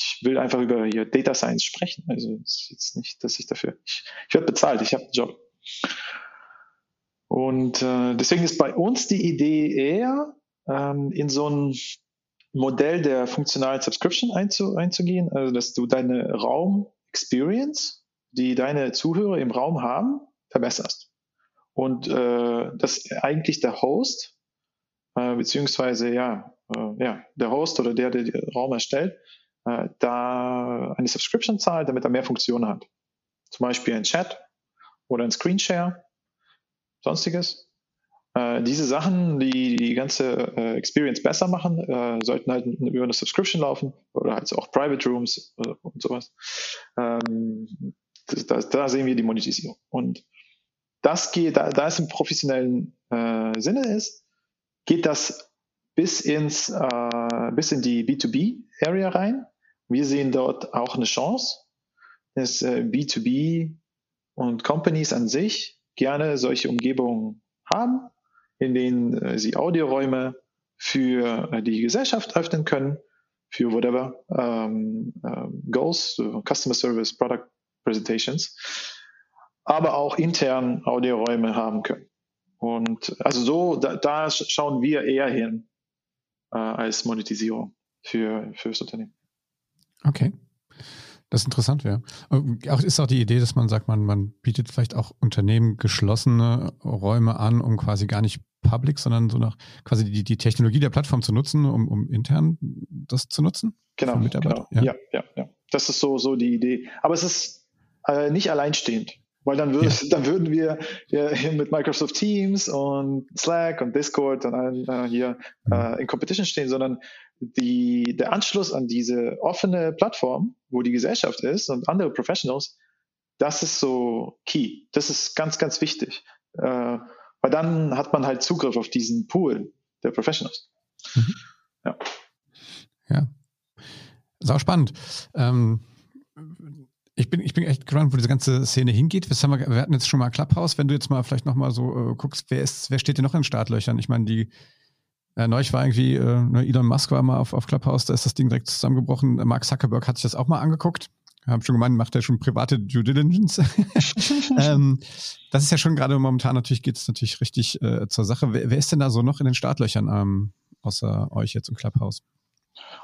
ich will einfach über hier Data Science sprechen. Also es ist jetzt nicht, dass ich dafür, ich, ich werde bezahlt, ich habe einen Job. Und äh, deswegen ist bei uns die Idee eher, ähm, in so ein Modell der funktionalen Subscription einzu, einzugehen, also dass du deine Raum-Experience, die deine Zuhörer im Raum haben, verbesserst. Und äh, dass eigentlich der Host, äh, beziehungsweise ja, äh, ja, der Host oder der, der den Raum erstellt, äh, da eine Subscription zahlt, damit er mehr Funktionen hat. Zum Beispiel ein Chat oder ein Screenshare, sonstiges. Äh, diese Sachen, die die ganze äh, Experience besser machen, äh, sollten halt über eine Subscription laufen oder halt auch Private Rooms äh, und sowas. Ähm, das, das, da sehen wir die Monetisierung. Und das geht, da, da es im professionellen äh, Sinne ist, geht das bis ins äh, bis in die B2B-Area rein. Wir sehen dort auch eine Chance, dass äh, B2B und Companies an sich gerne solche Umgebungen haben, in denen äh, sie Audioräume für äh, die Gesellschaft öffnen können, für whatever ähm, äh, Goals, Customer Service, Product Presentations, aber auch intern Audioräume haben können. Und also so, da, da schauen wir eher hin äh, als Monetisierung für, für das Unternehmen. Okay. Das ist interessant wäre. Auch ist auch die Idee, dass man sagt, man, man bietet vielleicht auch Unternehmen geschlossene Räume an, um quasi gar nicht public, sondern so nach quasi die, die Technologie der Plattform zu nutzen, um, um intern das zu nutzen? Genau, genau. Ja. ja, ja, ja. Das ist so, so die Idee. Aber es ist äh, nicht alleinstehend. Weil dann, würde, ja. [laughs] dann würden wir ja, mit Microsoft Teams und Slack und Discord dann äh, hier mhm. äh, in Competition stehen, sondern die, der Anschluss an diese offene Plattform, wo die Gesellschaft ist und andere Professionals, das ist so key. Das ist ganz, ganz wichtig. Äh, weil dann hat man halt Zugriff auf diesen Pool der Professionals. Mhm. Ja. Ja. Sau spannend. Ähm, ich bin, ich bin echt gespannt, wo diese ganze Szene hingeht. Wir, wir hatten jetzt schon mal Clubhouse. Wenn du jetzt mal vielleicht nochmal so äh, guckst, wer, ist, wer steht denn noch in Startlöchern? Ich meine, die äh, neulich war irgendwie, äh, ne, Elon Musk war mal auf, auf Clubhouse, da ist das Ding direkt zusammengebrochen. Mark Zuckerberg hat sich das auch mal angeguckt. Haben schon gemeint, macht er schon private Due Diligence. [laughs] ähm, das ist ja schon gerade momentan natürlich geht es natürlich richtig äh, zur Sache. Wer, wer, ist denn da so noch in den Startlöchern ähm, außer euch jetzt im Clubhouse?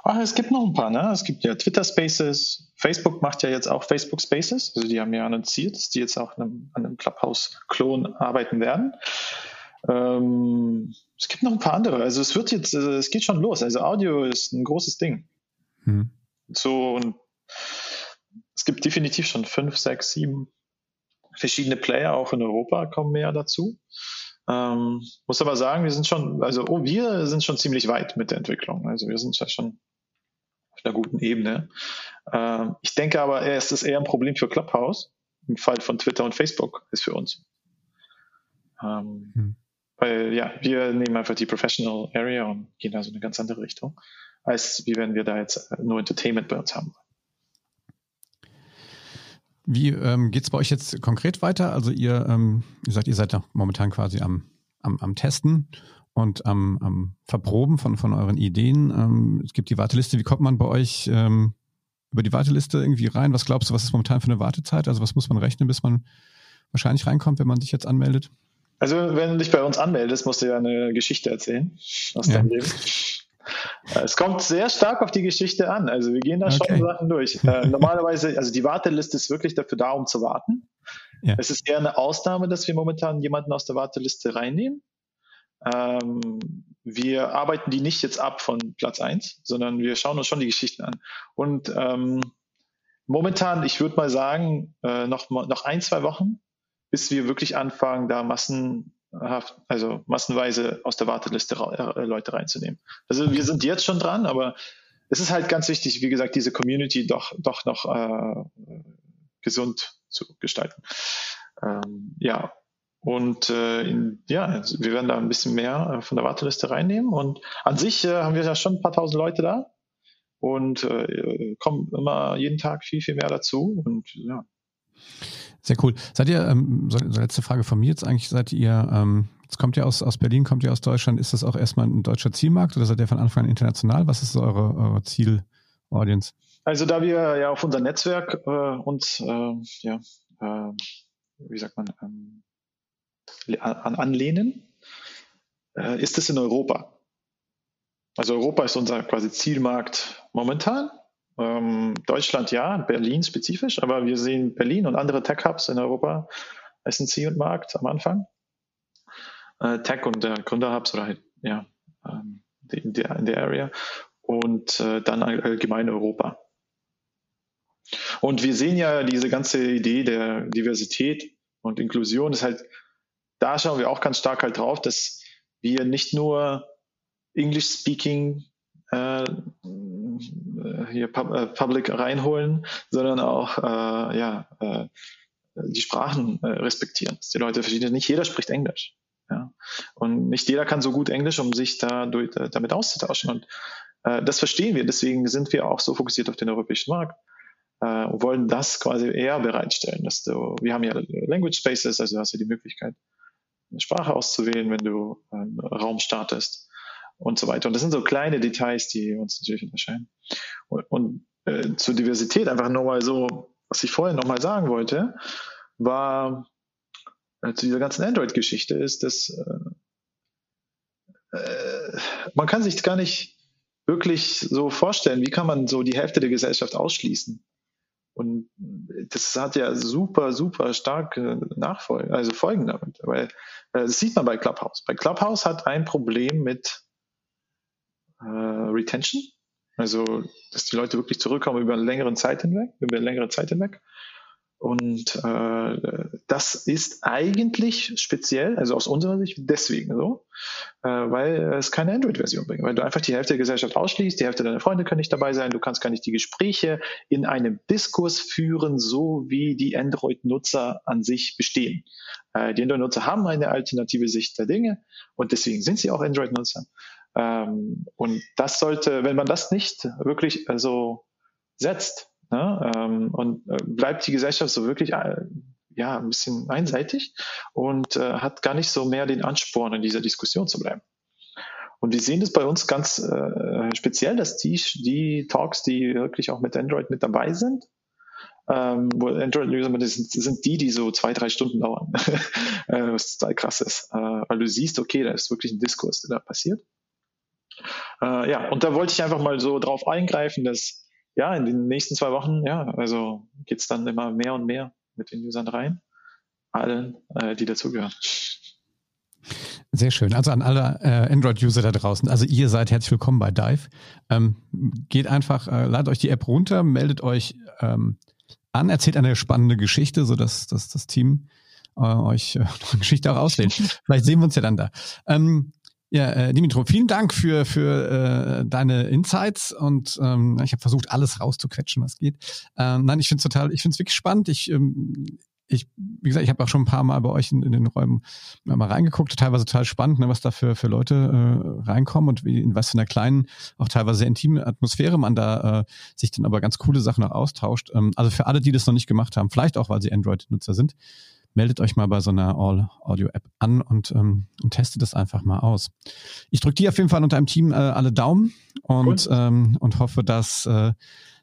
Ach, es gibt noch ein paar, ne? Es gibt ja Twitter Spaces, Facebook macht ja jetzt auch Facebook Spaces, also die haben ja annonciert, dass die jetzt auch an einem, einem Clubhouse-Klon arbeiten werden. Ähm, es gibt noch ein paar andere. Also es wird jetzt, äh, es geht schon los. Also Audio ist ein großes Ding. Hm. So und es gibt definitiv schon fünf, sechs, sieben verschiedene Player auch in Europa kommen mehr dazu. Ähm, muss aber sagen, wir sind schon, also oh, wir sind schon ziemlich weit mit der Entwicklung. Also wir sind ja schon auf einer guten Ebene. Ähm, ich denke aber, es ist eher ein Problem für Clubhouse im Fall von Twitter und Facebook ist für uns. Ähm, hm. Weil ja, wir nehmen einfach die Professional Area und gehen da so eine ganz andere Richtung, als wie wenn wir da jetzt nur Entertainment bei uns haben. Wie ähm, geht es bei euch jetzt konkret weiter? Also ihr, ähm, ihr sagt, ihr seid noch momentan quasi am, am, am Testen und am, am Verproben von, von euren Ideen. Ähm, es gibt die Warteliste. Wie kommt man bei euch ähm, über die Warteliste irgendwie rein? Was glaubst du, was ist momentan für eine Wartezeit? Also was muss man rechnen, bis man wahrscheinlich reinkommt, wenn man sich jetzt anmeldet? Also wenn du dich bei uns anmeldest, musst du ja eine Geschichte erzählen aus deinem ja. Leben. Es kommt sehr stark auf die Geschichte an. Also wir gehen da okay. schon Sachen durch. Äh, [laughs] normalerweise, also die Warteliste ist wirklich dafür da, um zu warten. Ja. Es ist eher eine Ausnahme, dass wir momentan jemanden aus der Warteliste reinnehmen. Ähm, wir arbeiten die nicht jetzt ab von Platz 1, sondern wir schauen uns schon die Geschichten an. Und ähm, momentan, ich würde mal sagen, äh, noch, noch ein, zwei Wochen, bis wir wirklich anfangen, da Massen also massenweise aus der Warteliste äh, Leute reinzunehmen. Also wir sind jetzt schon dran, aber es ist halt ganz wichtig, wie gesagt, diese Community doch, doch noch äh, gesund zu gestalten. Ähm, ja, und äh, in, ja, wir werden da ein bisschen mehr äh, von der Warteliste reinnehmen. Und an sich äh, haben wir ja schon ein paar tausend Leute da und äh, kommen immer jeden Tag viel, viel mehr dazu. Und ja. Sehr cool. Seid ihr, ähm, so, so letzte Frage von mir jetzt eigentlich, seid ihr, ähm, jetzt kommt ihr aus, aus Berlin, kommt ihr aus Deutschland, ist das auch erstmal ein deutscher Zielmarkt oder seid ihr von Anfang an international? Was ist eure, eure Ziel-Audience? Also da wir ja auf unser Netzwerk äh, uns, äh, ja, äh, wie sagt man, ähm, an, anlehnen, äh, ist es in Europa. Also Europa ist unser quasi Zielmarkt momentan ähm, Deutschland ja, Berlin spezifisch, aber wir sehen Berlin und andere Tech-Hubs in Europa als ein und Markt am Anfang. Äh, Tech und der Gründerhubs oder halt, ja, ähm, in, der, in der Area und äh, dann allgemein Europa. Und wir sehen ja diese ganze Idee der Diversität und Inklusion ist halt, da schauen wir auch ganz stark halt drauf, dass wir nicht nur English speaking äh, hier äh, Public reinholen, sondern auch äh, ja, äh, die Sprachen äh, respektieren. Die Leute verschiedene, nicht jeder spricht Englisch. Ja? Und nicht jeder kann so gut Englisch, um sich da durch, äh, damit auszutauschen. Und äh, das verstehen wir. Deswegen sind wir auch so fokussiert auf den europäischen Markt äh, und wollen das quasi eher bereitstellen. Dass du, wir haben ja Language Spaces, also hast du die Möglichkeit, eine Sprache auszuwählen, wenn du einen Raum startest und so weiter. Und das sind so kleine Details, die uns natürlich unterscheiden. Und, und äh, zur Diversität einfach nochmal so, was ich vorhin nochmal sagen wollte, war äh, zu dieser ganzen Android-Geschichte ist, dass äh, äh, man kann sich gar nicht wirklich so vorstellen, wie kann man so die Hälfte der Gesellschaft ausschließen. Und das hat ja super, super starke Nachfolge, also Folgen damit. Weil äh, das sieht man bei Clubhouse. Bei Clubhouse hat ein Problem mit äh, Retention, also dass die Leute wirklich zurückkommen über eine längere Zeit hinweg, über eine längere Zeit hinweg. Und äh, das ist eigentlich speziell, also aus unserer Sicht deswegen so, äh, weil es keine Android-Version bringt, weil du einfach die Hälfte der Gesellschaft ausschließt, die Hälfte deiner Freunde können nicht dabei sein, du kannst gar nicht die Gespräche in einem Diskurs führen, so wie die Android-Nutzer an sich bestehen. Äh, die Android-Nutzer haben eine alternative Sicht der Dinge und deswegen sind sie auch Android-Nutzer. Ähm, und das sollte, wenn man das nicht wirklich so also setzt ne, ähm, und äh, bleibt die Gesellschaft so wirklich äh, ja ein bisschen einseitig und äh, hat gar nicht so mehr den Ansporn in dieser Diskussion zu bleiben. Und wir sehen das bei uns ganz äh, speziell, dass die, die Talks, die wirklich auch mit Android mit dabei sind, ähm, wo Android-User sind, sind die, die so zwei, drei Stunden dauern, [laughs] was total krass ist, äh, weil du siehst, okay, da ist wirklich ein Diskurs, der da passiert. Äh, ja, und da wollte ich einfach mal so drauf eingreifen, dass ja, in den nächsten zwei Wochen, ja, also geht's dann immer mehr und mehr mit den Usern rein. Allen, äh, die dazugehören. Sehr schön. Also an alle äh, Android-User da draußen. Also ihr seid herzlich willkommen bei Dive. Ähm, geht einfach, äh, ladet euch die App runter, meldet euch ähm, an, erzählt eine spannende Geschichte, sodass dass das Team äh, euch äh, eine [laughs] Geschichte auch auswählt. Vielleicht sehen wir uns ja dann da. Ähm, ja, äh, Dimitro, vielen Dank für, für äh, deine Insights und ähm, ich habe versucht, alles rauszuquetschen, was geht. Ähm, nein, ich finde es total, ich finde es wirklich spannend. Ich, ähm, ich, wie gesagt, ich habe auch schon ein paar Mal bei euch in, in den Räumen mal reingeguckt, teilweise total spannend, ne, was da für, für Leute äh, reinkommen und wie, in was für einer kleinen, auch teilweise sehr intimen Atmosphäre man da äh, sich dann aber ganz coole Sachen auch austauscht. Ähm, also für alle, die das noch nicht gemacht haben, vielleicht auch, weil sie Android-Nutzer sind, meldet euch mal bei so einer All-Audio-App an und, ähm, und testet das einfach mal aus. Ich drücke dir auf jeden Fall unter einem Team äh, alle Daumen und, ähm, und hoffe, dass, äh,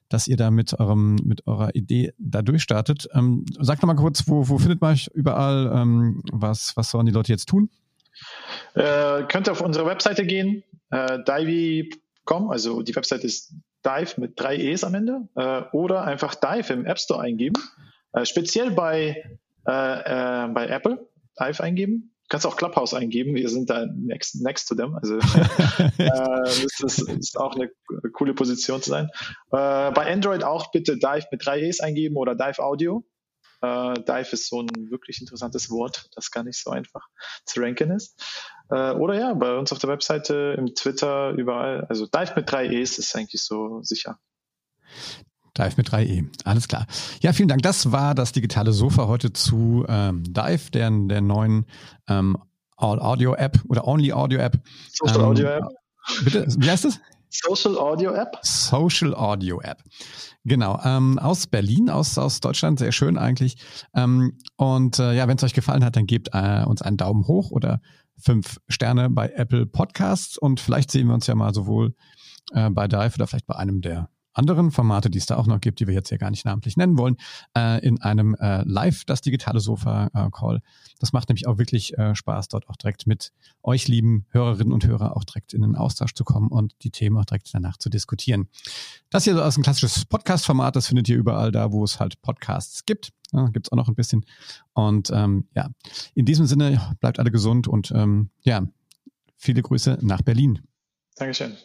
dass ihr da mit, eurem, mit eurer Idee da durchstartet. Ähm, sag noch mal kurz, wo, wo findet man euch überall? Ähm, was, was sollen die Leute jetzt tun? Äh, könnt ihr auf unsere Webseite gehen, äh, divey.com, also die Webseite ist Dive mit drei E's am Ende, äh, oder einfach Dive im App Store eingeben. Äh, speziell bei äh, äh, bei Apple Live eingeben. Du kannst auch Clubhouse eingeben, wir sind da next, next to them. Also [laughs] äh, das ist, auch eine coole Position zu sein. Äh, bei Android auch bitte Dive mit drei E's eingeben oder Dive Audio. Äh, Dive ist so ein wirklich interessantes Wort, das gar nicht so einfach zu ranken ist. Äh, oder ja, bei uns auf der Webseite, im Twitter, überall. Also Dive mit drei E's ist eigentlich so sicher. Dive mit 3e. Alles klar. Ja, vielen Dank. Das war das digitale Sofa heute zu ähm, Dive, der, der neuen ähm, All-Audio-App oder Only-Audio-App. Social ähm, Audio-App. Bitte, wie heißt es? Social Audio App. Social Audio App. Genau, ähm, aus Berlin, aus, aus Deutschland, sehr schön eigentlich. Ähm, und äh, ja, wenn es euch gefallen hat, dann gebt äh, uns einen Daumen hoch oder fünf Sterne bei Apple Podcasts und vielleicht sehen wir uns ja mal sowohl äh, bei Dive oder vielleicht bei einem der anderen Formate, die es da auch noch gibt, die wir jetzt ja gar nicht namentlich nennen wollen, äh, in einem äh, Live, das digitale Sofa-Call. Äh, das macht nämlich auch wirklich äh, Spaß, dort auch direkt mit euch lieben Hörerinnen und Hörer auch direkt in den Austausch zu kommen und die Themen auch direkt danach zu diskutieren. Das hier ist ein klassisches Podcast-Format, das findet ihr überall da, wo es halt Podcasts gibt. Ja, gibt es auch noch ein bisschen. Und ähm, ja, in diesem Sinne bleibt alle gesund und ähm, ja, viele Grüße nach Berlin. Dankeschön.